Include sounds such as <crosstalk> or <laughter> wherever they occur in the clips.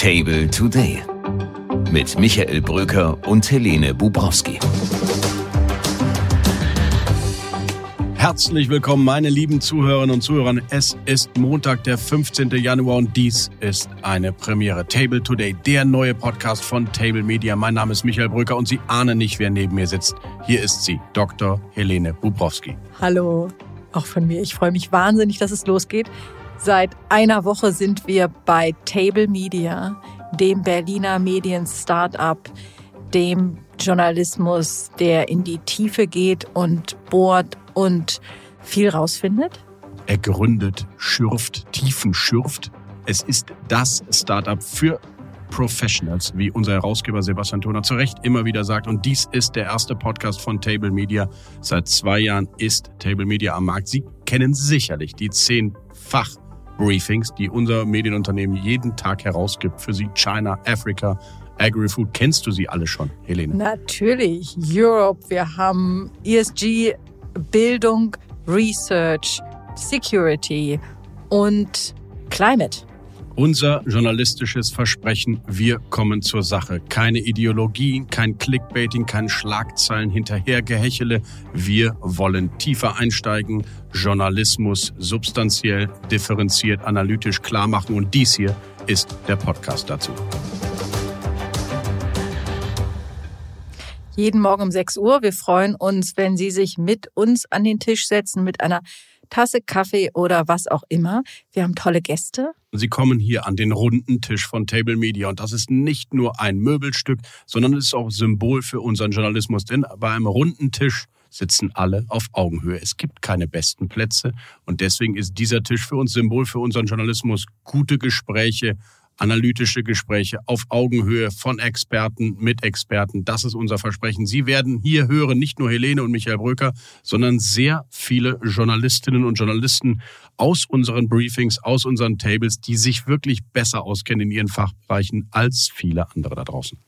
Table Today mit Michael Bröker und Helene Bubrowski. Herzlich willkommen, meine lieben Zuhörerinnen und Zuhörer. Es ist Montag, der 15. Januar und dies ist eine Premiere. Table Today, der neue Podcast von Table Media. Mein Name ist Michael Brücker und Sie ahnen nicht, wer neben mir sitzt. Hier ist sie, Dr. Helene Bubrowski. Hallo, auch von mir. Ich freue mich wahnsinnig, dass es losgeht. Seit einer Woche sind wir bei Table Media, dem Berliner Medien-Startup, dem Journalismus, der in die Tiefe geht und bohrt und viel rausfindet. Er gründet, schürft, tiefen schürft. Es ist das Startup für Professionals, wie unser Herausgeber Sebastian Toner zu Recht immer wieder sagt. Und dies ist der erste Podcast von Table Media. Seit zwei Jahren ist Table Media am Markt. Sie kennen sicherlich die zehn Fachbriefings, die unser Medienunternehmen jeden Tag herausgibt für Sie. China, Africa, Agri-Food. Kennst du sie alle schon, Helene? Natürlich. Europe, wir haben ESG, Bildung, Research, Security und Climate. Unser journalistisches Versprechen, wir kommen zur Sache. Keine Ideologien, kein Clickbaiting, kein Schlagzeilen hinterhergehechele. Wir wollen tiefer einsteigen, Journalismus substanziell, differenziert, analytisch klar machen und dies hier ist der Podcast dazu. Jeden Morgen um 6 Uhr. Wir freuen uns, wenn Sie sich mit uns an den Tisch setzen mit einer Tasse Kaffee oder was auch immer. Wir haben tolle Gäste. Sie kommen hier an den runden Tisch von Table Media und das ist nicht nur ein Möbelstück, sondern es ist auch Symbol für unseren Journalismus, denn bei einem runden Tisch sitzen alle auf Augenhöhe. Es gibt keine besten Plätze und deswegen ist dieser Tisch für uns Symbol für unseren Journalismus. Gute Gespräche, analytische Gespräche auf Augenhöhe von Experten mit Experten. Das ist unser Versprechen. Sie werden hier hören, nicht nur Helene und Michael Bröker, sondern sehr viele Journalistinnen und Journalisten aus unseren Briefings, aus unseren Tables, die sich wirklich besser auskennen in ihren Fachbereichen als viele andere da draußen.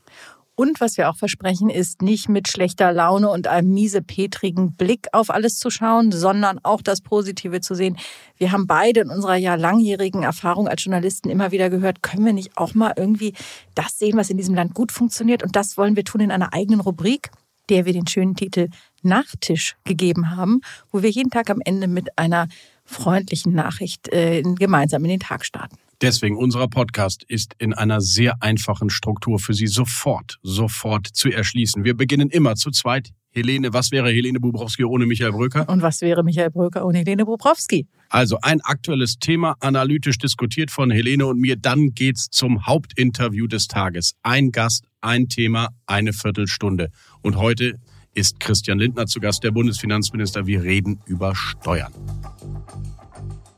Und was wir auch versprechen, ist nicht mit schlechter Laune und einem miesepetrigen Blick auf alles zu schauen, sondern auch das Positive zu sehen. Wir haben beide in unserer ja langjährigen Erfahrung als Journalisten immer wieder gehört, können wir nicht auch mal irgendwie das sehen, was in diesem Land gut funktioniert? Und das wollen wir tun in einer eigenen Rubrik, der wir den schönen Titel Nachtisch gegeben haben, wo wir jeden Tag am Ende mit einer freundlichen Nachricht äh, gemeinsam in den Tag starten. Deswegen unser Podcast ist in einer sehr einfachen Struktur für Sie sofort, sofort zu erschließen. Wir beginnen immer zu zweit. Helene, was wäre Helene Bubrowski ohne Michael Bröker? Und was wäre Michael Bröker ohne Helene Bubrowski? Also ein aktuelles Thema, analytisch diskutiert von Helene und mir. Dann geht's zum Hauptinterview des Tages. Ein Gast, ein Thema, eine Viertelstunde. Und heute ist Christian Lindner zu Gast, der Bundesfinanzminister. Wir reden über Steuern.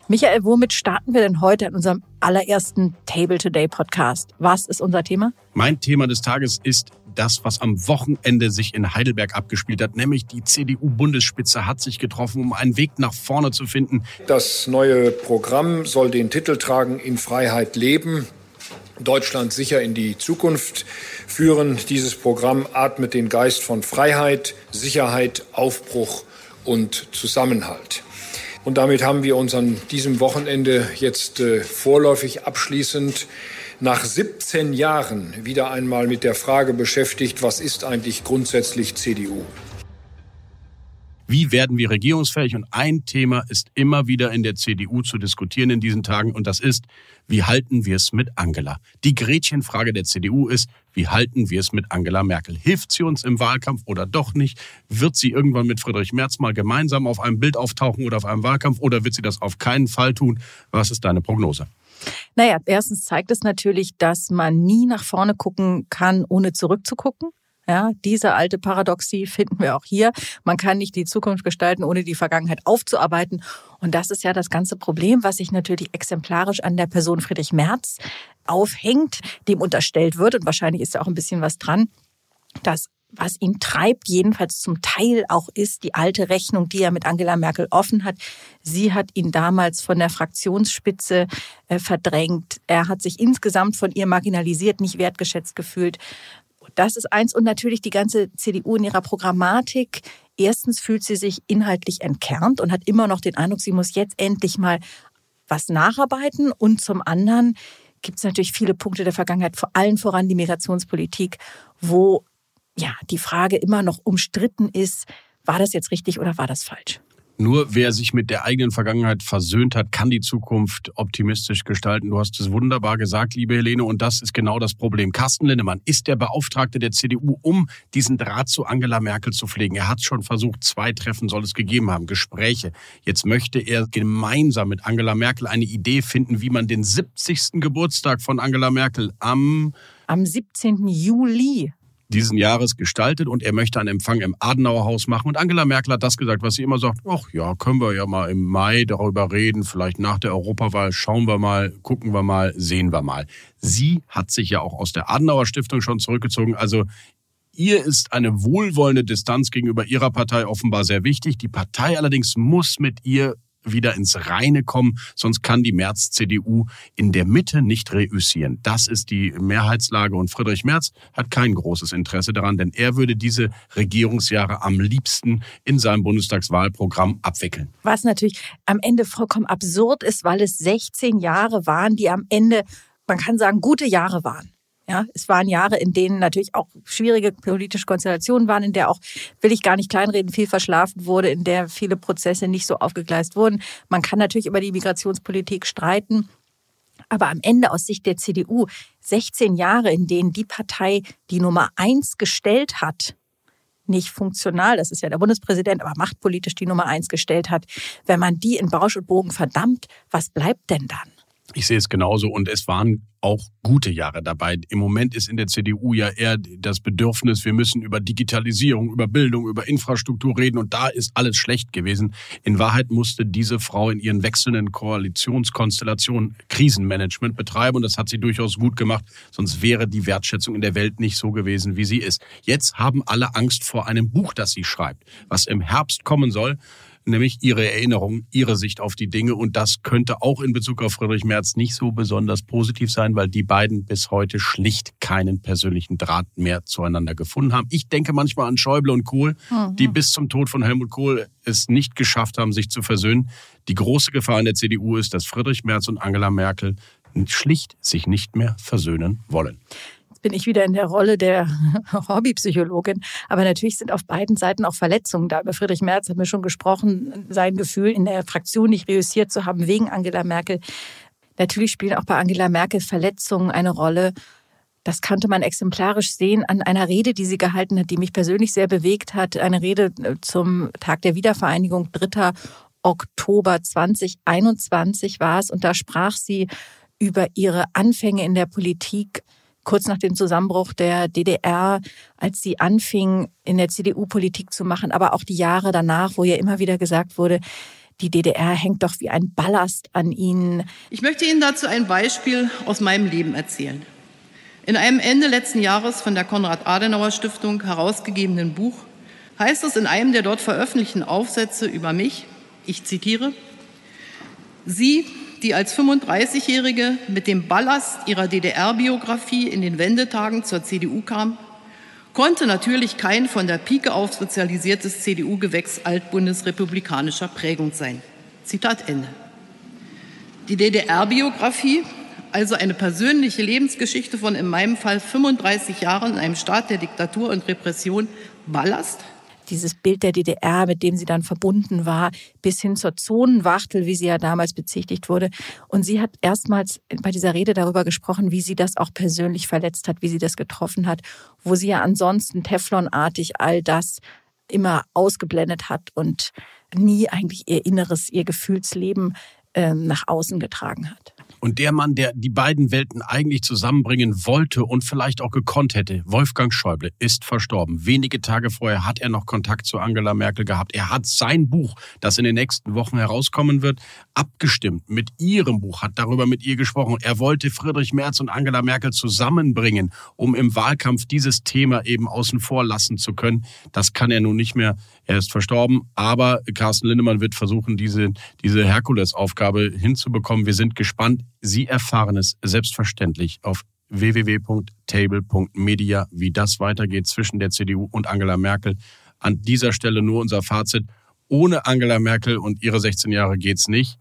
Michael, womit starten wir denn heute an unserem allerersten Table Today Podcast? Was ist unser Thema? Mein Thema des Tages ist das, was am Wochenende sich in Heidelberg abgespielt hat, nämlich die CDU-Bundesspitze hat sich getroffen, um einen Weg nach vorne zu finden. Das neue Programm soll den Titel tragen, in Freiheit leben. Deutschland sicher in die Zukunft führen. Dieses Programm atmet den Geist von Freiheit, Sicherheit, Aufbruch und Zusammenhalt. Und damit haben wir uns an diesem Wochenende jetzt äh, vorläufig abschließend nach 17 Jahren wieder einmal mit der Frage beschäftigt, was ist eigentlich grundsätzlich CDU? Wie werden wir regierungsfähig? Und ein Thema ist immer wieder in der CDU zu diskutieren in diesen Tagen und das ist, wie halten wir es mit Angela? Die Gretchenfrage der CDU ist, wie halten wir es mit Angela Merkel? Hilft sie uns im Wahlkampf oder doch nicht? Wird sie irgendwann mit Friedrich Merz mal gemeinsam auf einem Bild auftauchen oder auf einem Wahlkampf oder wird sie das auf keinen Fall tun? Was ist deine Prognose? Naja, erstens zeigt es natürlich, dass man nie nach vorne gucken kann, ohne zurückzugucken. Ja, diese alte Paradoxie finden wir auch hier. Man kann nicht die Zukunft gestalten, ohne die Vergangenheit aufzuarbeiten. Und das ist ja das ganze Problem, was sich natürlich exemplarisch an der Person Friedrich Merz aufhängt, dem unterstellt wird. Und wahrscheinlich ist da auch ein bisschen was dran, dass was ihn treibt, jedenfalls zum Teil auch ist, die alte Rechnung, die er mit Angela Merkel offen hat. Sie hat ihn damals von der Fraktionsspitze äh, verdrängt. Er hat sich insgesamt von ihr marginalisiert, nicht wertgeschätzt gefühlt. Das ist eins. Und natürlich die ganze CDU in ihrer Programmatik. Erstens fühlt sie sich inhaltlich entkernt und hat immer noch den Eindruck, sie muss jetzt endlich mal was nacharbeiten. Und zum anderen gibt es natürlich viele Punkte der Vergangenheit, vor allem voran die Migrationspolitik, wo ja die Frage immer noch umstritten ist, war das jetzt richtig oder war das falsch? Nur wer sich mit der eigenen Vergangenheit versöhnt hat, kann die Zukunft optimistisch gestalten. Du hast es wunderbar gesagt, liebe Helene, und das ist genau das Problem. Carsten Linnemann ist der Beauftragte der CDU, um diesen Draht zu Angela Merkel zu pflegen. Er hat schon versucht, zwei Treffen soll es gegeben haben, Gespräche. Jetzt möchte er gemeinsam mit Angela Merkel eine Idee finden, wie man den 70. Geburtstag von Angela Merkel am am 17. Juli diesen Jahres gestaltet und er möchte einen Empfang im Adenauer Haus machen. Und Angela Merkel hat das gesagt, was sie immer sagt, ach ja, können wir ja mal im Mai darüber reden, vielleicht nach der Europawahl, schauen wir mal, gucken wir mal, sehen wir mal. Sie hat sich ja auch aus der Adenauer Stiftung schon zurückgezogen. Also Ihr ist eine wohlwollende Distanz gegenüber Ihrer Partei offenbar sehr wichtig. Die Partei allerdings muss mit ihr wieder ins Reine kommen, sonst kann die Merz-CDU in der Mitte nicht reüssieren. Das ist die Mehrheitslage und Friedrich Merz hat kein großes Interesse daran, denn er würde diese Regierungsjahre am liebsten in seinem Bundestagswahlprogramm abwickeln. Was natürlich am Ende vollkommen absurd ist, weil es 16 Jahre waren, die am Ende, man kann sagen, gute Jahre waren. Ja, es waren Jahre, in denen natürlich auch schwierige politische Konstellationen waren, in der auch, will ich gar nicht kleinreden, viel verschlafen wurde, in der viele Prozesse nicht so aufgegleist wurden. Man kann natürlich über die Migrationspolitik streiten. Aber am Ende aus Sicht der CDU 16 Jahre, in denen die Partei die Nummer eins gestellt hat, nicht funktional, das ist ja der Bundespräsident, aber machtpolitisch die Nummer eins gestellt hat, wenn man die in Bausch und Bogen verdammt, was bleibt denn dann? Ich sehe es genauso und es waren auch gute Jahre dabei. Im Moment ist in der CDU ja eher das Bedürfnis, wir müssen über Digitalisierung, über Bildung, über Infrastruktur reden und da ist alles schlecht gewesen. In Wahrheit musste diese Frau in ihren wechselnden Koalitionskonstellationen Krisenmanagement betreiben und das hat sie durchaus gut gemacht, sonst wäre die Wertschätzung in der Welt nicht so gewesen, wie sie ist. Jetzt haben alle Angst vor einem Buch, das sie schreibt, was im Herbst kommen soll nämlich ihre Erinnerung, ihre Sicht auf die Dinge. Und das könnte auch in Bezug auf Friedrich Merz nicht so besonders positiv sein, weil die beiden bis heute schlicht keinen persönlichen Draht mehr zueinander gefunden haben. Ich denke manchmal an Schäuble und Kohl, mhm. die bis zum Tod von Helmut Kohl es nicht geschafft haben, sich zu versöhnen. Die große Gefahr in der CDU ist, dass Friedrich Merz und Angela Merkel schlicht sich nicht mehr versöhnen wollen bin ich wieder in der Rolle der <laughs> Hobbypsychologin. Aber natürlich sind auf beiden Seiten auch Verletzungen da. Über Friedrich Merz haben wir schon gesprochen, sein Gefühl, in der Fraktion nicht reüssiert zu haben wegen Angela Merkel. Natürlich spielen auch bei Angela Merkel Verletzungen eine Rolle. Das konnte man exemplarisch sehen an einer Rede, die sie gehalten hat, die mich persönlich sehr bewegt hat. Eine Rede äh, zum Tag der Wiedervereinigung, 3. Oktober 2021 war es. Und da sprach sie über ihre Anfänge in der Politik kurz nach dem Zusammenbruch der DDR, als sie anfing, in der CDU Politik zu machen, aber auch die Jahre danach, wo ja immer wieder gesagt wurde, die DDR hängt doch wie ein Ballast an ihnen. Ich möchte Ihnen dazu ein Beispiel aus meinem Leben erzählen. In einem Ende letzten Jahres von der Konrad-Adenauer-Stiftung herausgegebenen Buch heißt es in einem der dort veröffentlichten Aufsätze über mich, ich zitiere, Sie, die als 35-Jährige mit dem Ballast ihrer DDR-Biografie in den Wendetagen zur CDU kam, konnte natürlich kein von der Pike auf sozialisiertes CDU-Gewächs altbundesrepublikanischer Prägung sein. Zitat Ende. Die DDR-Biografie, also eine persönliche Lebensgeschichte von in meinem Fall 35 Jahren in einem Staat der Diktatur und Repression, Ballast, dieses Bild der DDR, mit dem sie dann verbunden war, bis hin zur Zonenwachtel, wie sie ja damals bezichtigt wurde. Und sie hat erstmals bei dieser Rede darüber gesprochen, wie sie das auch persönlich verletzt hat, wie sie das getroffen hat, wo sie ja ansonsten Teflonartig all das immer ausgeblendet hat und nie eigentlich ihr Inneres, ihr Gefühlsleben ähm, nach außen getragen hat. Und der Mann, der die beiden Welten eigentlich zusammenbringen wollte und vielleicht auch gekonnt hätte, Wolfgang Schäuble, ist verstorben. Wenige Tage vorher hat er noch Kontakt zu Angela Merkel gehabt. Er hat sein Buch, das in den nächsten Wochen herauskommen wird, abgestimmt mit ihrem Buch, hat darüber mit ihr gesprochen. Er wollte Friedrich Merz und Angela Merkel zusammenbringen, um im Wahlkampf dieses Thema eben außen vor lassen zu können. Das kann er nun nicht mehr. Er ist verstorben, aber Carsten Lindemann wird versuchen, diese, diese Herkulesaufgabe hinzubekommen. Wir sind gespannt. Sie erfahren es selbstverständlich auf www.table.media, wie das weitergeht zwischen der CDU und Angela Merkel. An dieser Stelle nur unser Fazit. Ohne Angela Merkel und ihre 16 Jahre geht's nicht.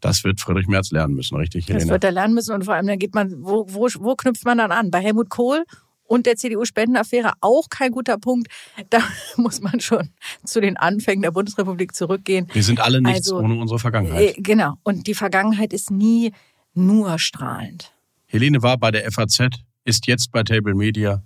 Das wird Friedrich Merz lernen müssen, richtig, Helene? Das wird er lernen müssen und vor allem dann geht man, wo, wo, wo knüpft man dann an? Bei Helmut Kohl und der CDU-Spendenaffäre auch kein guter Punkt. Da <laughs> muss man schon zu den Anfängen der Bundesrepublik zurückgehen. Wir sind alle nichts also, ohne unsere Vergangenheit. Äh, genau. Und die Vergangenheit ist nie nur strahlend. Helene war bei der FAZ, ist jetzt bei Table Media.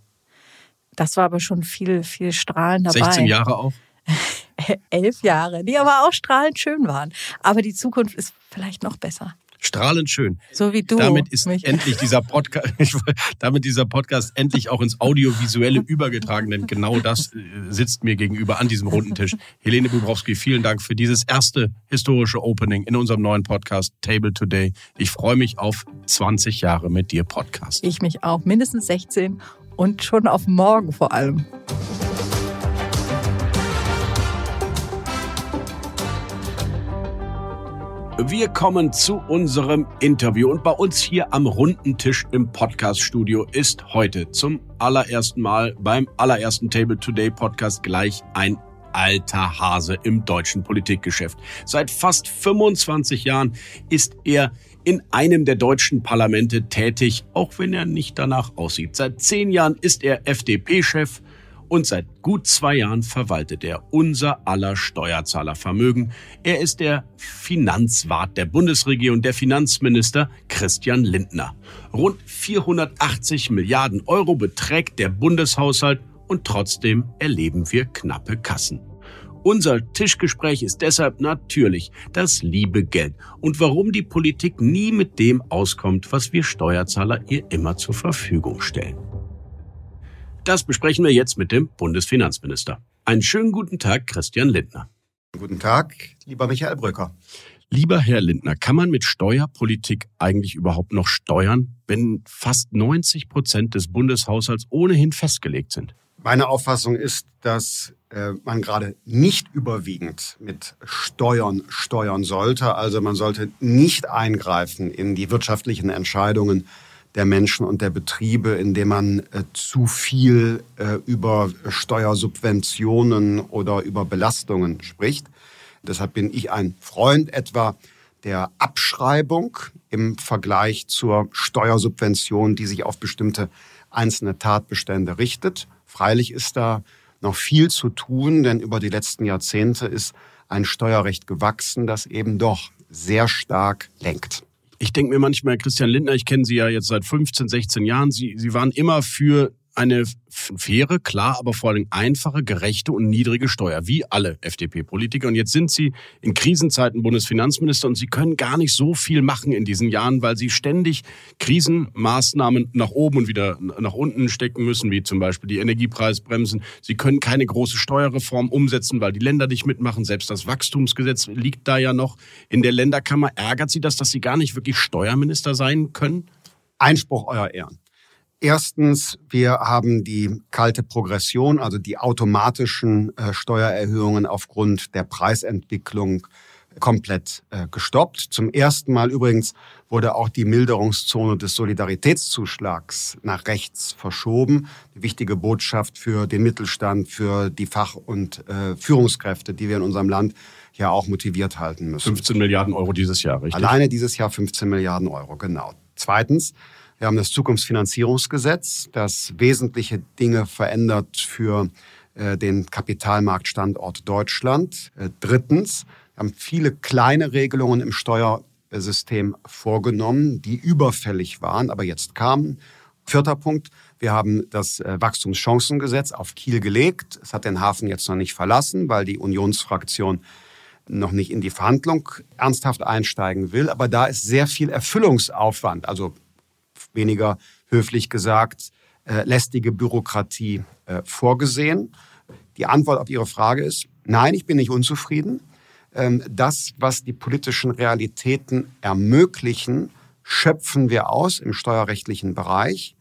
Das war aber schon viel, viel strahlend dabei. 16 Jahre auch? <laughs> elf Jahre, die aber auch strahlend schön waren. Aber die Zukunft ist vielleicht noch besser. Strahlend schön. So wie du. Damit ist mich. endlich dieser Podcast, <laughs> damit dieser Podcast endlich auch ins Audiovisuelle übergetragen, denn genau das äh, sitzt mir gegenüber an diesem runden Tisch. Helene Bubrowski, vielen Dank für dieses erste historische Opening in unserem neuen Podcast Table Today. Ich freue mich auf 20 Jahre mit dir Podcast. Ich mich auch. Mindestens 16 und schon auf morgen vor allem. Wir kommen zu unserem Interview und bei uns hier am runden Tisch im Podcaststudio ist heute zum allerersten Mal beim allerersten Table Today Podcast gleich ein alter Hase im deutschen Politikgeschäft. Seit fast 25 Jahren ist er in einem der deutschen Parlamente tätig, auch wenn er nicht danach aussieht. Seit zehn Jahren ist er FDP-Chef und seit gut zwei Jahren verwaltet er unser aller Steuerzahlervermögen. Er ist der Finanzwart der Bundesregierung, der Finanzminister Christian Lindner. Rund 480 Milliarden Euro beträgt der Bundeshaushalt und trotzdem erleben wir knappe Kassen. Unser Tischgespräch ist deshalb natürlich das liebe Geld und warum die Politik nie mit dem auskommt, was wir Steuerzahler ihr immer zur Verfügung stellen. Das besprechen wir jetzt mit dem Bundesfinanzminister. Einen schönen guten Tag, Christian Lindner. Guten Tag, lieber Michael Brücker. Lieber Herr Lindner, kann man mit Steuerpolitik eigentlich überhaupt noch steuern, wenn fast 90 Prozent des Bundeshaushalts ohnehin festgelegt sind? Meine Auffassung ist, dass äh, man gerade nicht überwiegend mit Steuern steuern sollte. Also man sollte nicht eingreifen in die wirtschaftlichen Entscheidungen der Menschen und der Betriebe, indem man äh, zu viel äh, über Steuersubventionen oder über Belastungen spricht. Deshalb bin ich ein Freund etwa der Abschreibung im Vergleich zur Steuersubvention, die sich auf bestimmte einzelne Tatbestände richtet. Freilich ist da noch viel zu tun, denn über die letzten Jahrzehnte ist ein Steuerrecht gewachsen, das eben doch sehr stark lenkt. Ich denke mir manchmal, Christian Lindner, ich kenne Sie ja jetzt seit 15, 16 Jahren, Sie, Sie waren immer für eine faire, klar, aber vor allem einfache, gerechte und niedrige Steuer, wie alle FDP-Politiker. Und jetzt sind Sie in Krisenzeiten Bundesfinanzminister und Sie können gar nicht so viel machen in diesen Jahren, weil Sie ständig Krisenmaßnahmen nach oben und wieder nach unten stecken müssen, wie zum Beispiel die Energiepreisbremsen. Sie können keine große Steuerreform umsetzen, weil die Länder nicht mitmachen. Selbst das Wachstumsgesetz liegt da ja noch in der Länderkammer. Ärgert Sie das, dass Sie gar nicht wirklich Steuerminister sein können? Einspruch, Euer Ehren. Erstens, wir haben die kalte Progression, also die automatischen äh, Steuererhöhungen aufgrund der Preisentwicklung komplett äh, gestoppt. Zum ersten Mal übrigens wurde auch die Milderungszone des Solidaritätszuschlags nach rechts verschoben. Die wichtige Botschaft für den Mittelstand, für die Fach- und äh, Führungskräfte, die wir in unserem Land ja auch motiviert halten müssen. 15 Milliarden Euro dieses Jahr, richtig? Alleine dieses Jahr 15 Milliarden Euro, genau. Zweitens, wir haben das Zukunftsfinanzierungsgesetz, das wesentliche Dinge verändert für äh, den Kapitalmarktstandort Deutschland. Äh, drittens, wir haben viele kleine Regelungen im Steuersystem vorgenommen, die überfällig waren, aber jetzt kamen. Vierter Punkt, wir haben das äh, Wachstumschancengesetz auf Kiel gelegt. Es hat den Hafen jetzt noch nicht verlassen, weil die Unionsfraktion noch nicht in die Verhandlung ernsthaft einsteigen will. Aber da ist sehr viel Erfüllungsaufwand, also weniger höflich gesagt, äh, lästige Bürokratie äh, vorgesehen. Die Antwort auf Ihre Frage ist, nein, ich bin nicht unzufrieden. Ähm, das, was die politischen Realitäten ermöglichen, schöpfen wir aus im steuerrechtlichen Bereich.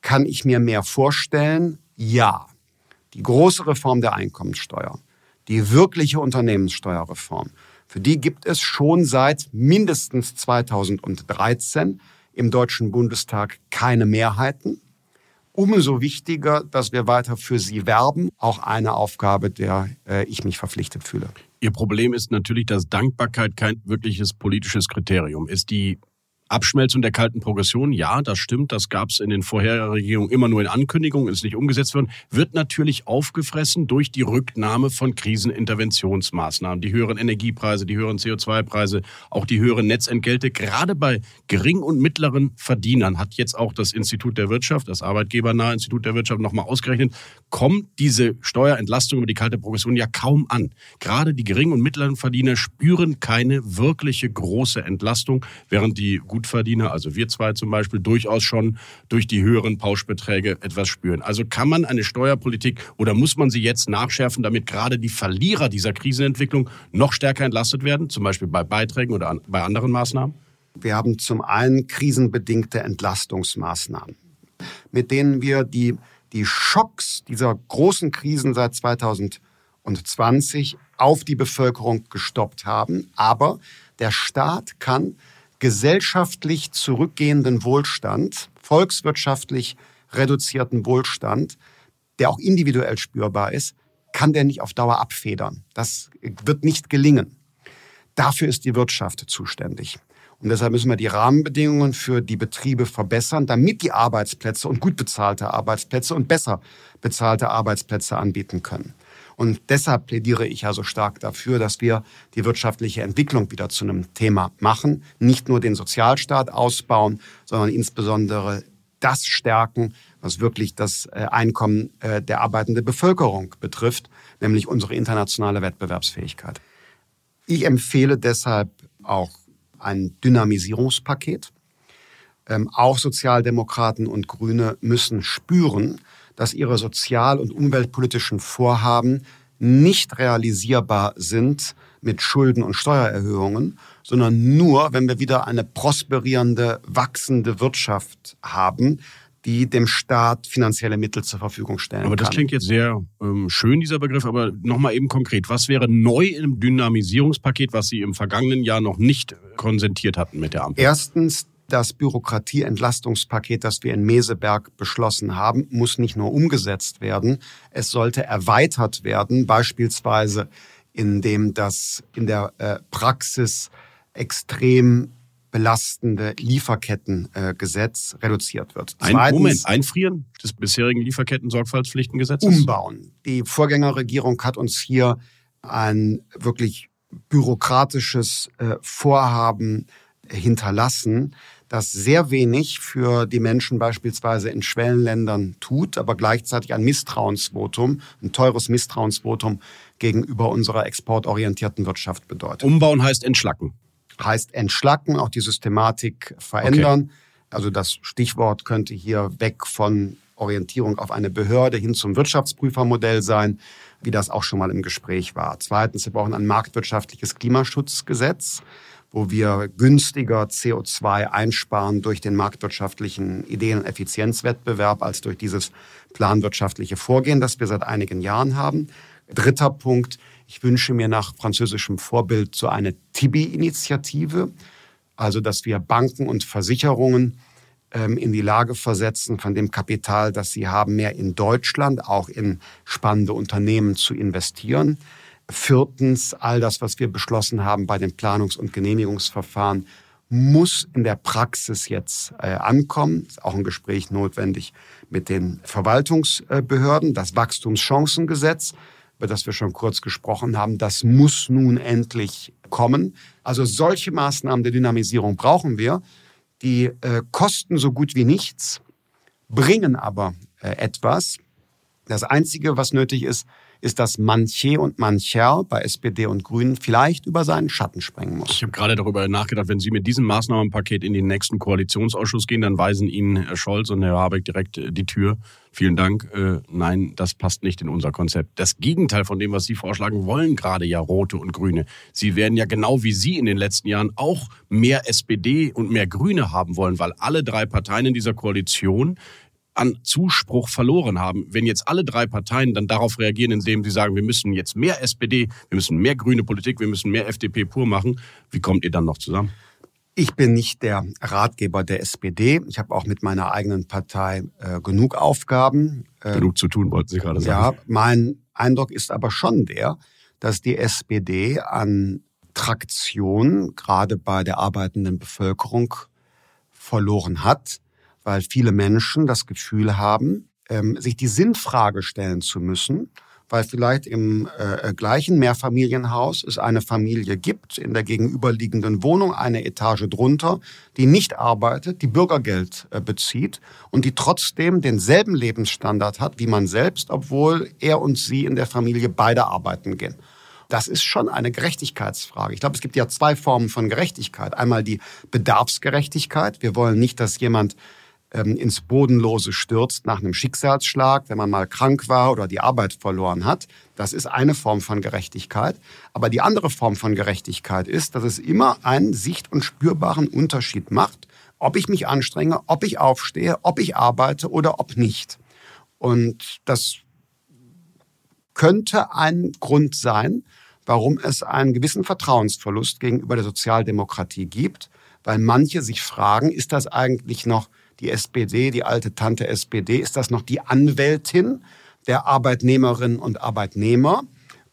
Kann ich mir mehr vorstellen? Ja. Die große Reform der Einkommenssteuer, die wirkliche Unternehmenssteuerreform, für die gibt es schon seit mindestens 2013 im Deutschen Bundestag keine Mehrheiten. Umso wichtiger, dass wir weiter für sie werben. Auch eine Aufgabe, der äh, ich mich verpflichtet fühle. Ihr Problem ist natürlich, dass Dankbarkeit kein wirkliches politisches Kriterium ist. Die Abschmelzung der kalten Progression, ja, das stimmt, das gab es in den vorherigen Regierungen immer nur in Ankündigungen, ist nicht umgesetzt worden, wird natürlich aufgefressen durch die Rücknahme von Kriseninterventionsmaßnahmen. Die höheren Energiepreise, die höheren CO2-Preise, auch die höheren Netzentgelte. Gerade bei gering- und mittleren Verdienern hat jetzt auch das Institut der Wirtschaft, das arbeitgebernahe Institut der Wirtschaft nochmal ausgerechnet, kommt diese Steuerentlastung über die kalte Progression ja kaum an. Gerade die geringen und mittleren Verdiener spüren keine wirkliche große Entlastung, während die gut Gutverdiener, also wir zwei zum Beispiel, durchaus schon durch die höheren Pauschbeträge etwas spüren. Also kann man eine Steuerpolitik oder muss man sie jetzt nachschärfen, damit gerade die Verlierer dieser Krisenentwicklung noch stärker entlastet werden, zum Beispiel bei Beiträgen oder bei anderen Maßnahmen? Wir haben zum einen krisenbedingte Entlastungsmaßnahmen, mit denen wir die, die Schocks dieser großen Krisen seit 2020 auf die Bevölkerung gestoppt haben. Aber der Staat kann gesellschaftlich zurückgehenden Wohlstand, volkswirtschaftlich reduzierten Wohlstand, der auch individuell spürbar ist, kann der nicht auf Dauer abfedern. Das wird nicht gelingen. Dafür ist die Wirtschaft zuständig. Und deshalb müssen wir die Rahmenbedingungen für die Betriebe verbessern, damit die Arbeitsplätze und gut bezahlte Arbeitsplätze und besser bezahlte Arbeitsplätze anbieten können. Und deshalb plädiere ich ja so stark dafür, dass wir die wirtschaftliche Entwicklung wieder zu einem Thema machen, nicht nur den Sozialstaat ausbauen, sondern insbesondere das stärken, was wirklich das äh, Einkommen äh, der arbeitenden Bevölkerung betrifft, nämlich unsere internationale Wettbewerbsfähigkeit. Ich empfehle deshalb auch ein Dynamisierungspaket. Ähm, auch Sozialdemokraten und Grüne müssen spüren, dass ihre sozial- und umweltpolitischen Vorhaben nicht realisierbar sind mit Schulden und Steuererhöhungen, sondern nur, wenn wir wieder eine prosperierende, wachsende Wirtschaft haben, die dem Staat finanzielle Mittel zur Verfügung stellen Aber das kann. klingt jetzt sehr ähm, schön, dieser Begriff, aber nochmal eben konkret. Was wäre neu im Dynamisierungspaket, was Sie im vergangenen Jahr noch nicht konsentiert hatten mit der Ampel? Erstens das Bürokratieentlastungspaket, das wir in Meseberg beschlossen haben, muss nicht nur umgesetzt werden, es sollte erweitert werden, beispielsweise indem das in der äh, Praxis extrem belastende Lieferkettengesetz äh, reduziert wird. Ein, Zweitens, Moment, einfrieren des bisherigen Lieferketten-Sorgfaltspflichtengesetzes? Umbauen. Die Vorgängerregierung hat uns hier ein wirklich bürokratisches äh, Vorhaben hinterlassen, das sehr wenig für die Menschen beispielsweise in Schwellenländern tut, aber gleichzeitig ein Misstrauensvotum, ein teures Misstrauensvotum gegenüber unserer exportorientierten Wirtschaft bedeutet. Umbauen heißt entschlacken. Heißt entschlacken, auch die Systematik verändern. Okay. Also das Stichwort könnte hier weg von Orientierung auf eine Behörde hin zum Wirtschaftsprüfermodell sein, wie das auch schon mal im Gespräch war. Zweitens, wir brauchen ein marktwirtschaftliches Klimaschutzgesetz wo wir günstiger CO2 einsparen durch den marktwirtschaftlichen Ideen- und Effizienzwettbewerb als durch dieses planwirtschaftliche Vorgehen, das wir seit einigen Jahren haben. Dritter Punkt, ich wünsche mir nach französischem Vorbild so eine TIBI-Initiative, also dass wir Banken und Versicherungen ähm, in die Lage versetzen, von dem Kapital, das sie haben, mehr in Deutschland, auch in spannende Unternehmen zu investieren. Viertens, all das, was wir beschlossen haben bei den Planungs- und Genehmigungsverfahren, muss in der Praxis jetzt äh, ankommen. Ist auch ein Gespräch notwendig mit den Verwaltungsbehörden. Das Wachstumschancengesetz, über das wir schon kurz gesprochen haben, das muss nun endlich kommen. Also solche Maßnahmen der Dynamisierung brauchen wir. Die äh, kosten so gut wie nichts, bringen aber äh, etwas. Das Einzige, was nötig ist, ist, dass manche und mancher bei SPD und Grünen vielleicht über seinen Schatten springen muss. Ich habe gerade darüber nachgedacht, wenn Sie mit diesem Maßnahmenpaket in den nächsten Koalitionsausschuss gehen, dann weisen Ihnen Herr Scholz und Herr Habeck direkt äh, die Tür. Vielen Dank. Äh, nein, das passt nicht in unser Konzept. Das Gegenteil von dem, was Sie vorschlagen, wollen gerade ja Rote und Grüne. Sie werden ja genau wie Sie in den letzten Jahren auch mehr SPD und mehr Grüne haben wollen, weil alle drei Parteien in dieser Koalition an Zuspruch verloren haben. Wenn jetzt alle drei Parteien dann darauf reagieren, indem sie sagen, wir müssen jetzt mehr SPD, wir müssen mehr grüne Politik, wir müssen mehr FDP pur machen, wie kommt ihr dann noch zusammen? Ich bin nicht der Ratgeber der SPD. Ich habe auch mit meiner eigenen Partei äh, genug Aufgaben. Äh, genug zu tun, wollten Sie gerade sagen. Ja, mein Eindruck ist aber schon der, dass die SPD an Traktion, gerade bei der arbeitenden Bevölkerung, verloren hat weil viele Menschen das Gefühl haben, ähm, sich die Sinnfrage stellen zu müssen, weil vielleicht im äh, äh, gleichen Mehrfamilienhaus es eine Familie gibt, in der gegenüberliegenden Wohnung eine Etage drunter, die nicht arbeitet, die Bürgergeld äh, bezieht und die trotzdem denselben Lebensstandard hat wie man selbst, obwohl er und sie in der Familie beide arbeiten gehen. Das ist schon eine Gerechtigkeitsfrage. Ich glaube, es gibt ja zwei Formen von Gerechtigkeit. Einmal die Bedarfsgerechtigkeit. Wir wollen nicht, dass jemand ähm, ins Bodenlose stürzt nach einem Schicksalsschlag, wenn man mal krank war oder die Arbeit verloren hat. Das ist eine Form von Gerechtigkeit. Aber die andere Form von Gerechtigkeit ist, dass es immer einen sicht- und spürbaren Unterschied macht, ob ich mich anstrenge, ob ich aufstehe, ob ich arbeite oder ob nicht. Und das könnte ein Grund sein, warum es einen gewissen Vertrauensverlust gegenüber der Sozialdemokratie gibt, weil manche sich fragen, ist das eigentlich noch die SPD, die alte Tante SPD, ist das noch die Anwältin der Arbeitnehmerinnen und Arbeitnehmer?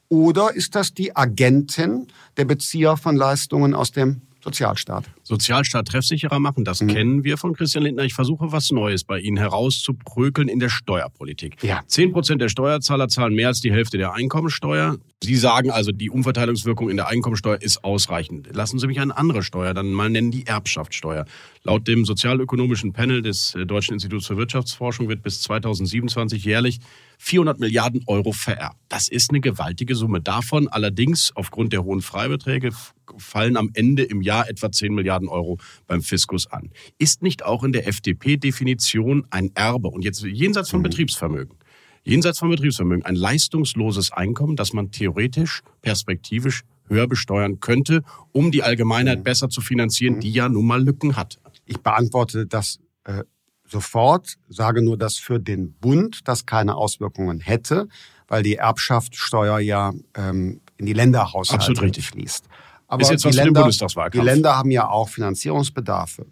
Oder ist das die Agentin der Bezieher von Leistungen aus dem Sozialstaat. Sozialstaat treffsicherer machen, das mhm. kennen wir von Christian Lindner. Ich versuche was Neues bei Ihnen herauszuprökeln in der Steuerpolitik. Ja. Zehn Prozent der Steuerzahler zahlen mehr als die Hälfte der Einkommensteuer. Sie sagen also, die Umverteilungswirkung in der Einkommensteuer ist ausreichend. Lassen Sie mich eine andere Steuer dann mal nennen, die Erbschaftssteuer. Laut dem sozialökonomischen Panel des äh, Deutschen Instituts für Wirtschaftsforschung wird bis 2027 jährlich 400 Milliarden Euro vererbt. Das ist eine gewaltige Summe. Davon allerdings aufgrund der hohen Freibeträge fallen am Ende im Jahr etwa 10 Milliarden Euro beim Fiskus an. Ist nicht auch in der FDP-Definition ein Erbe und jetzt jenseits von mhm. Betriebsvermögen, jenseits von Betriebsvermögen ein leistungsloses Einkommen, das man theoretisch, perspektivisch höher besteuern könnte, um die Allgemeinheit mhm. besser zu finanzieren, mhm. die ja nun mal Lücken hat? Ich beantworte das äh, sofort, sage nur, dass für den Bund das keine Auswirkungen hätte, weil die Erbschaftssteuer ja ähm, in die Länderhaushalte fließt. Aber ist jetzt was Länder, für den Bundestagswahlkampf. Die Länder haben ja auch Finanzierungsbedarfe.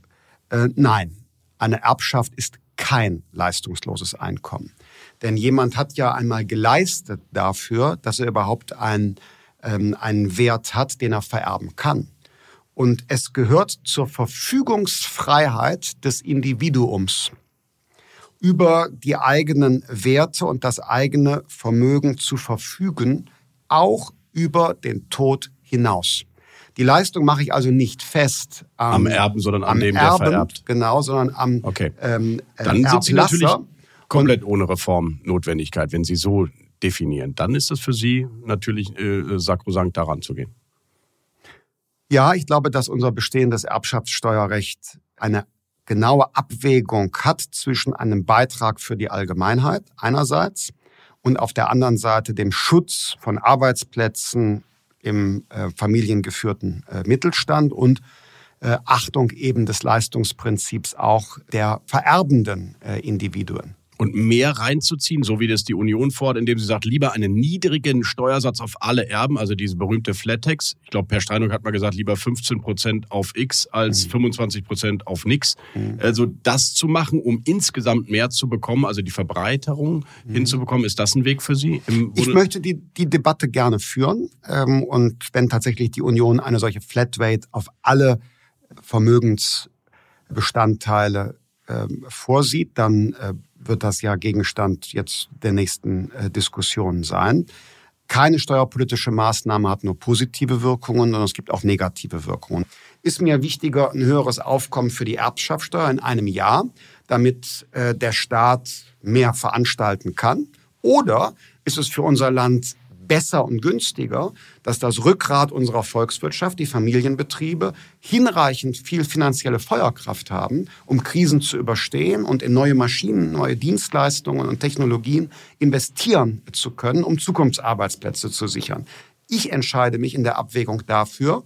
Äh, nein, eine Erbschaft ist kein leistungsloses Einkommen. Denn jemand hat ja einmal geleistet dafür, dass er überhaupt ein, ähm, einen Wert hat, den er vererben kann. Und es gehört zur Verfügungsfreiheit des Individuums über die eigenen Werte und das eigene Vermögen zu verfügen, auch über den Tod hinaus. Die Leistung mache ich also nicht fest am, am Erben, sondern an dem, Erben, der vererbt. Genau, sondern am okay. ähm, äh, Dann sind Sie natürlich komplett ohne Reformnotwendigkeit, wenn Sie so definieren. Dann ist es für Sie natürlich äh, sakrosankt, daran zu gehen. Ja, ich glaube, dass unser bestehendes Erbschaftssteuerrecht eine genaue Abwägung hat zwischen einem Beitrag für die Allgemeinheit einerseits und auf der anderen Seite dem Schutz von Arbeitsplätzen im äh, familiengeführten äh, Mittelstand und äh, Achtung eben des Leistungsprinzips auch der vererbenden äh, Individuen und mehr reinzuziehen, so wie das die Union fordert, indem sie sagt, lieber einen niedrigen Steuersatz auf alle Erben, also diese berühmte Flat-Tax. Ich glaube, Per Steinung hat mal gesagt, lieber 15 Prozent auf X als mhm. 25 Prozent auf nix. Mhm. Also das zu machen, um insgesamt mehr zu bekommen, also die Verbreiterung mhm. hinzubekommen, ist das ein Weg für Sie? ich möchte die, die Debatte gerne führen. Ähm, und wenn tatsächlich die Union eine solche Flatrate auf alle Vermögensbestandteile ähm, vorsieht, dann äh, wird das ja Gegenstand jetzt der nächsten äh, Diskussionen sein. Keine steuerpolitische Maßnahme hat nur positive Wirkungen, sondern es gibt auch negative Wirkungen. Ist mir wichtiger ein höheres Aufkommen für die Erbschaftssteuer in einem Jahr, damit äh, der Staat mehr veranstalten kann? Oder ist es für unser Land besser und günstiger, dass das Rückgrat unserer Volkswirtschaft, die Familienbetriebe, hinreichend viel finanzielle Feuerkraft haben, um Krisen zu überstehen und in neue Maschinen, neue Dienstleistungen und Technologien investieren zu können, um Zukunftsarbeitsplätze zu sichern. Ich entscheide mich in der Abwägung dafür,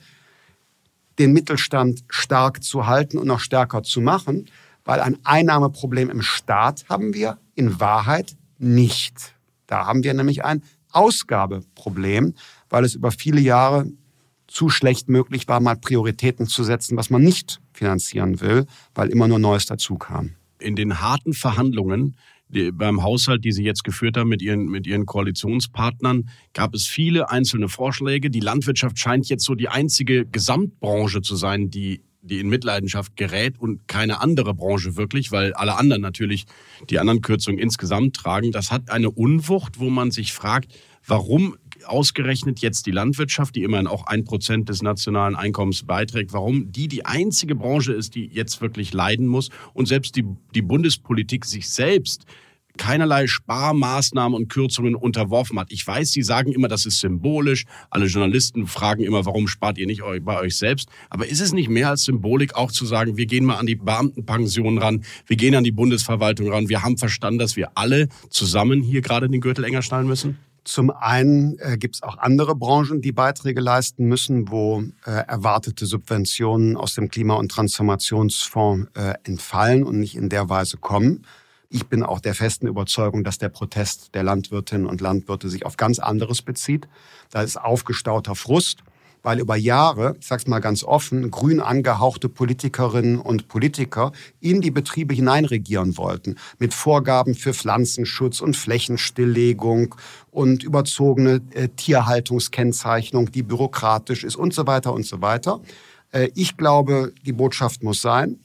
den Mittelstand stark zu halten und noch stärker zu machen, weil ein Einnahmeproblem im Staat haben wir in Wahrheit nicht. Da haben wir nämlich ein Ausgabeproblem, weil es über viele Jahre zu schlecht möglich war, mal Prioritäten zu setzen, was man nicht finanzieren will, weil immer nur Neues dazu kam. In den harten Verhandlungen die, beim Haushalt, die Sie jetzt geführt haben mit Ihren, mit Ihren Koalitionspartnern, gab es viele einzelne Vorschläge. Die Landwirtschaft scheint jetzt so die einzige Gesamtbranche zu sein, die die in Mitleidenschaft gerät und keine andere Branche wirklich, weil alle anderen natürlich die anderen Kürzungen insgesamt tragen. Das hat eine Unwucht, wo man sich fragt, warum ausgerechnet jetzt die Landwirtschaft, die immerhin auch ein Prozent des nationalen Einkommens beiträgt, warum die die einzige Branche ist, die jetzt wirklich leiden muss und selbst die, die Bundespolitik sich selbst keinerlei Sparmaßnahmen und Kürzungen unterworfen hat. Ich weiß, Sie sagen immer, das ist symbolisch. Alle Journalisten fragen immer, warum spart ihr nicht bei euch selbst? Aber ist es nicht mehr als Symbolik, auch zu sagen, wir gehen mal an die Beamtenpension ran, wir gehen an die Bundesverwaltung ran, wir haben verstanden, dass wir alle zusammen hier gerade den Gürtel enger schnallen müssen? Zum einen äh, gibt es auch andere Branchen, die Beiträge leisten müssen, wo äh, erwartete Subventionen aus dem Klima- und Transformationsfonds äh, entfallen und nicht in der Weise kommen. Ich bin auch der festen Überzeugung, dass der Protest der Landwirtinnen und Landwirte sich auf ganz anderes bezieht. Da ist aufgestauter Frust, weil über Jahre, ich sage es mal ganz offen, grün angehauchte Politikerinnen und Politiker in die Betriebe hineinregieren wollten mit Vorgaben für Pflanzenschutz und Flächenstilllegung und überzogene äh, Tierhaltungskennzeichnung, die bürokratisch ist und so weiter und so weiter. Äh, ich glaube, die Botschaft muss sein,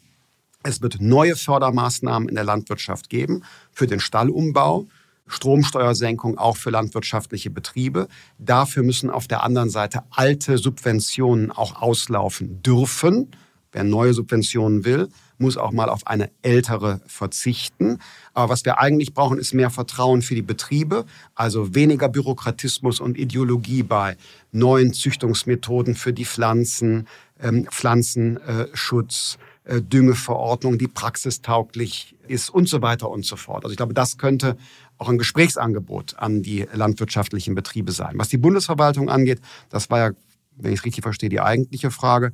es wird neue Fördermaßnahmen in der Landwirtschaft geben für den Stallumbau, Stromsteuersenkung auch für landwirtschaftliche Betriebe. Dafür müssen auf der anderen Seite alte Subventionen auch auslaufen dürfen. Wer neue Subventionen will, muss auch mal auf eine ältere verzichten. Aber was wir eigentlich brauchen, ist mehr Vertrauen für die Betriebe, also weniger Bürokratismus und Ideologie bei neuen Züchtungsmethoden für die Pflanzen, ähm, Pflanzenschutz, äh, Düngeverordnung, die praxistauglich ist und so weiter und so fort. Also ich glaube, das könnte auch ein Gesprächsangebot an die landwirtschaftlichen Betriebe sein. Was die Bundesverwaltung angeht, das war ja, wenn ich es richtig verstehe, die eigentliche Frage.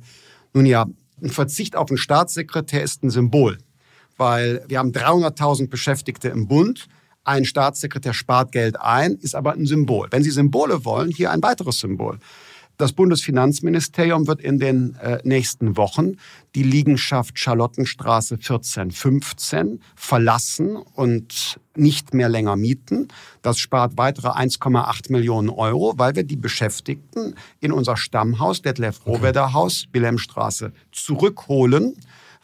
Nun ja, ein Verzicht auf einen Staatssekretär ist ein Symbol, weil wir haben 300.000 Beschäftigte im Bund. Ein Staatssekretär spart Geld ein, ist aber ein Symbol. Wenn Sie Symbole wollen, hier ein weiteres Symbol. Das Bundesfinanzministerium wird in den äh, nächsten Wochen die Liegenschaft Charlottenstraße 1415 verlassen und nicht mehr länger mieten. Das spart weitere 1,8 Millionen Euro, weil wir die Beschäftigten in unser Stammhaus, Detlef Rohwedder Haus, Wilhelmstraße, zurückholen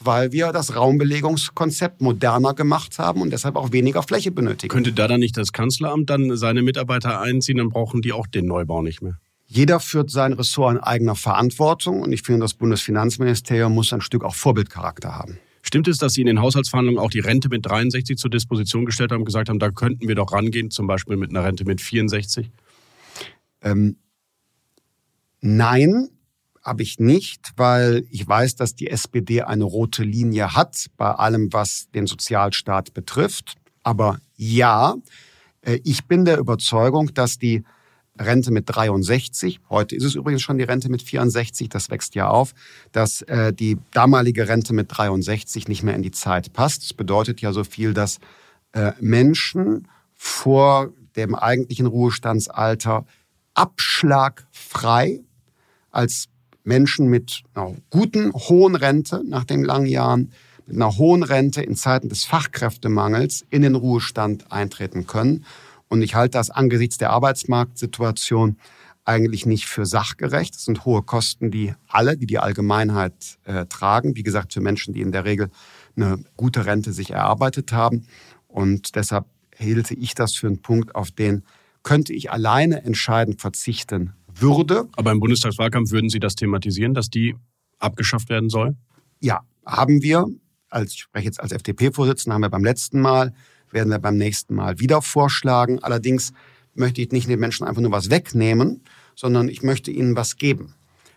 weil wir das Raumbelegungskonzept moderner gemacht haben und deshalb auch weniger Fläche benötigen. Könnte da dann nicht das Kanzleramt dann seine Mitarbeiter einziehen, dann brauchen die auch den Neubau nicht mehr? Jeder führt sein Ressort in eigener Verantwortung und ich finde, das Bundesfinanzministerium muss ein Stück auch Vorbildcharakter haben. Stimmt es, dass Sie in den Haushaltsverhandlungen auch die Rente mit 63 zur Disposition gestellt haben und gesagt haben, da könnten wir doch rangehen, zum Beispiel mit einer Rente mit 64? Ähm, nein, habe ich nicht, weil ich weiß, dass die SPD eine rote Linie hat bei allem, was den Sozialstaat betrifft. Aber ja, äh, ich bin der Überzeugung, dass die Rente mit 63, heute ist es übrigens schon die Rente mit 64, das wächst ja auf, dass äh, die damalige Rente mit 63 nicht mehr in die Zeit passt. Das bedeutet ja so viel, dass äh, Menschen vor dem eigentlichen Ruhestandsalter abschlagfrei als Menschen mit einer guten, hohen Rente nach den langen Jahren, mit einer hohen Rente in Zeiten des Fachkräftemangels in den Ruhestand eintreten können. Und ich halte das angesichts der Arbeitsmarktsituation eigentlich nicht für sachgerecht. Das sind hohe Kosten, die alle, die die Allgemeinheit äh, tragen. Wie gesagt, für Menschen, die in der Regel eine gute Rente sich erarbeitet haben. Und deshalb hielte ich das für einen Punkt, auf den könnte ich alleine entscheidend verzichten würde. Aber im Bundestagswahlkampf würden Sie das thematisieren, dass die abgeschafft werden soll? Ja, haben wir. Als, ich spreche jetzt als FDP-Vorsitzender, haben wir beim letzten Mal werden wir beim nächsten Mal wieder vorschlagen. Allerdings möchte ich nicht den Menschen einfach nur was wegnehmen, sondern ich möchte ihnen was geben.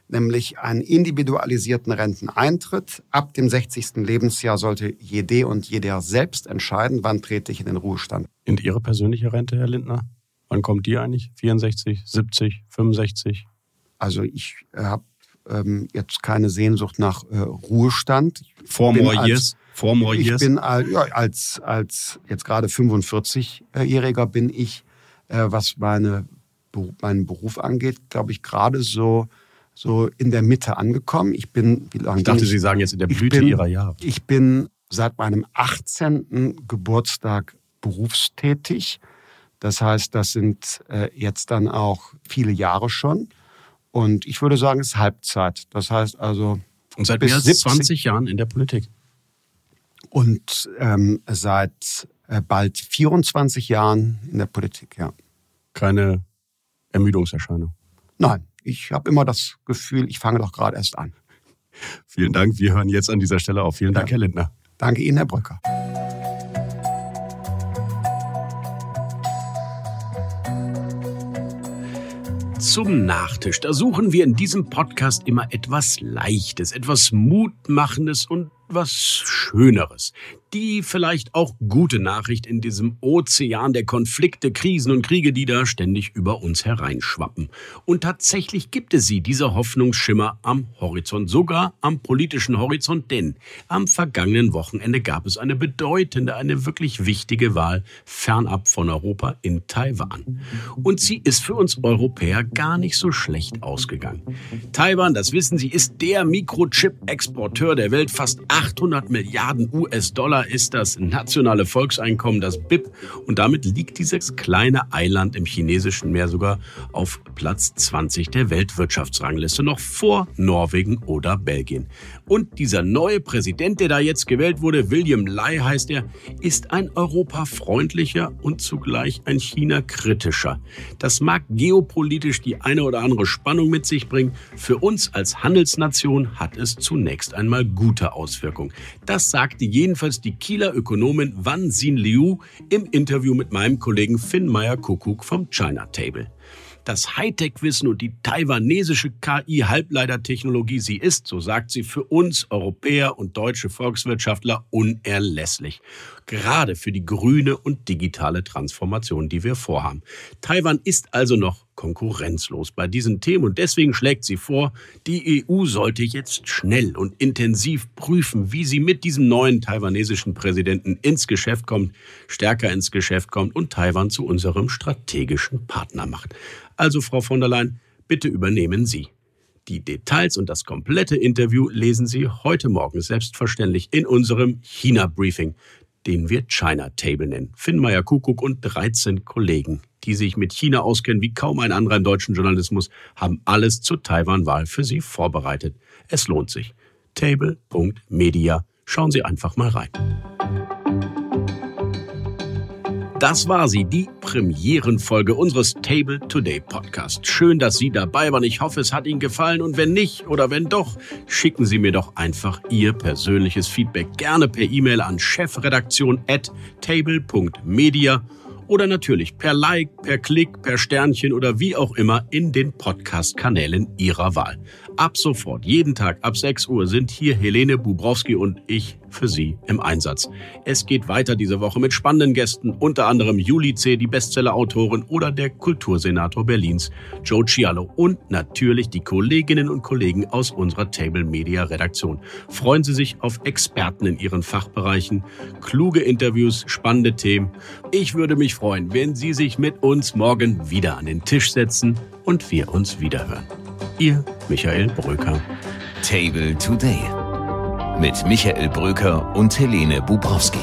Nämlich einen individualisierten Renteneintritt. Ab dem 60. Lebensjahr sollte jede und jeder selbst entscheiden, wann trete ich in den Ruhestand. Und Ihre persönliche Rente, Herr Lindner? Wann kommt die eigentlich? 64, 70, 65? Also ich äh, habe ähm, jetzt keine Sehnsucht nach äh, Ruhestand. Four more years? More ich bin ja, als, als jetzt gerade 45-Jähriger bin ich, äh, was meine, meinen Beruf angeht, glaube ich, gerade so, so in der Mitte angekommen. Ich bin, wie lange Ich dachte, Sie sagen jetzt in der Blüte bin, Ihrer Jahre. Ich bin seit meinem 18. Geburtstag berufstätig. Das heißt, das sind äh, jetzt dann auch viele Jahre schon. Und ich würde sagen, es ist Halbzeit. Das heißt also. Und seit mehr als 20 Jahren in der Politik. Und ähm, seit äh, bald 24 Jahren in der Politik, ja. Keine Ermüdungserscheinung? Nein, ich habe immer das Gefühl, ich fange doch gerade erst an. Vielen Dank. Wir hören jetzt an dieser Stelle auf. Vielen Dank, ja. Herr Lindner. Danke Ihnen, Herr Brücker. zum Nachtisch. Da suchen wir in diesem Podcast immer etwas Leichtes, etwas Mutmachendes und was Schöneres die vielleicht auch gute Nachricht in diesem Ozean der Konflikte, Krisen und Kriege, die da ständig über uns hereinschwappen. Und tatsächlich gibt es sie, diese Hoffnungsschimmer am Horizont, sogar am politischen Horizont, denn am vergangenen Wochenende gab es eine bedeutende, eine wirklich wichtige Wahl fernab von Europa in Taiwan. Und sie ist für uns Europäer gar nicht so schlecht ausgegangen. Taiwan, das wissen Sie, ist der Mikrochip-Exporteur der Welt, fast 800 Milliarden US-Dollar ist das nationale Volkseinkommen, das BIP. Und damit liegt dieses kleine Eiland im chinesischen Meer sogar auf Platz 20 der Weltwirtschaftsrangliste, noch vor Norwegen oder Belgien. Und dieser neue Präsident, der da jetzt gewählt wurde, William Lai heißt er, ist ein europafreundlicher und zugleich ein China-kritischer. Das mag geopolitisch die eine oder andere Spannung mit sich bringen. Für uns als Handelsnation hat es zunächst einmal gute Auswirkungen. Das sagte jedenfalls die Kieler Ökonomin Wan Xin Liu im Interview mit meinem Kollegen Finn Meyer-Kuckuck vom China Table das Hightech-Wissen und die taiwanesische KI-Halbleitertechnologie, sie ist, so sagt sie, für uns Europäer und deutsche Volkswirtschaftler unerlässlich. Gerade für die grüne und digitale Transformation, die wir vorhaben. Taiwan ist also noch konkurrenzlos bei diesen Themen und deswegen schlägt sie vor, die EU sollte jetzt schnell und intensiv prüfen, wie sie mit diesem neuen taiwanesischen Präsidenten ins Geschäft kommt, stärker ins Geschäft kommt und Taiwan zu unserem strategischen Partner macht. Also, Frau von der Leyen, bitte übernehmen Sie. Die Details und das komplette Interview lesen Sie heute Morgen selbstverständlich in unserem China-Briefing, den wir China Table nennen. Finn Meyer Kuckuck und 13 Kollegen, die sich mit China auskennen wie kaum ein anderer im deutschen Journalismus, haben alles zur Taiwan-Wahl für Sie vorbereitet. Es lohnt sich. Table.media. Schauen Sie einfach mal rein. Das war sie, die Premierenfolge unseres Table Today Podcast. Schön, dass Sie dabei waren. Ich hoffe, es hat Ihnen gefallen und wenn nicht oder wenn doch, schicken Sie mir doch einfach Ihr persönliches Feedback gerne per E-Mail an chefredaktion at table.media oder natürlich per Like, per Klick, per Sternchen oder wie auch immer in den Podcast-Kanälen Ihrer Wahl. Ab sofort, jeden Tag ab 6 Uhr sind hier Helene Bubrowski und ich für Sie im Einsatz. Es geht weiter diese Woche mit spannenden Gästen, unter anderem Juli C., die Bestseller-Autorin oder der Kultursenator Berlins, Joe Cialo und natürlich die Kolleginnen und Kollegen aus unserer Table Media Redaktion. Freuen Sie sich auf Experten in Ihren Fachbereichen, kluge Interviews, spannende Themen. Ich würde mich freuen, wenn Sie sich mit uns morgen wieder an den Tisch setzen und wir uns wiederhören. Ihr Michael Bröker. Table Today mit Michael Bröker und Helene Bubrowski.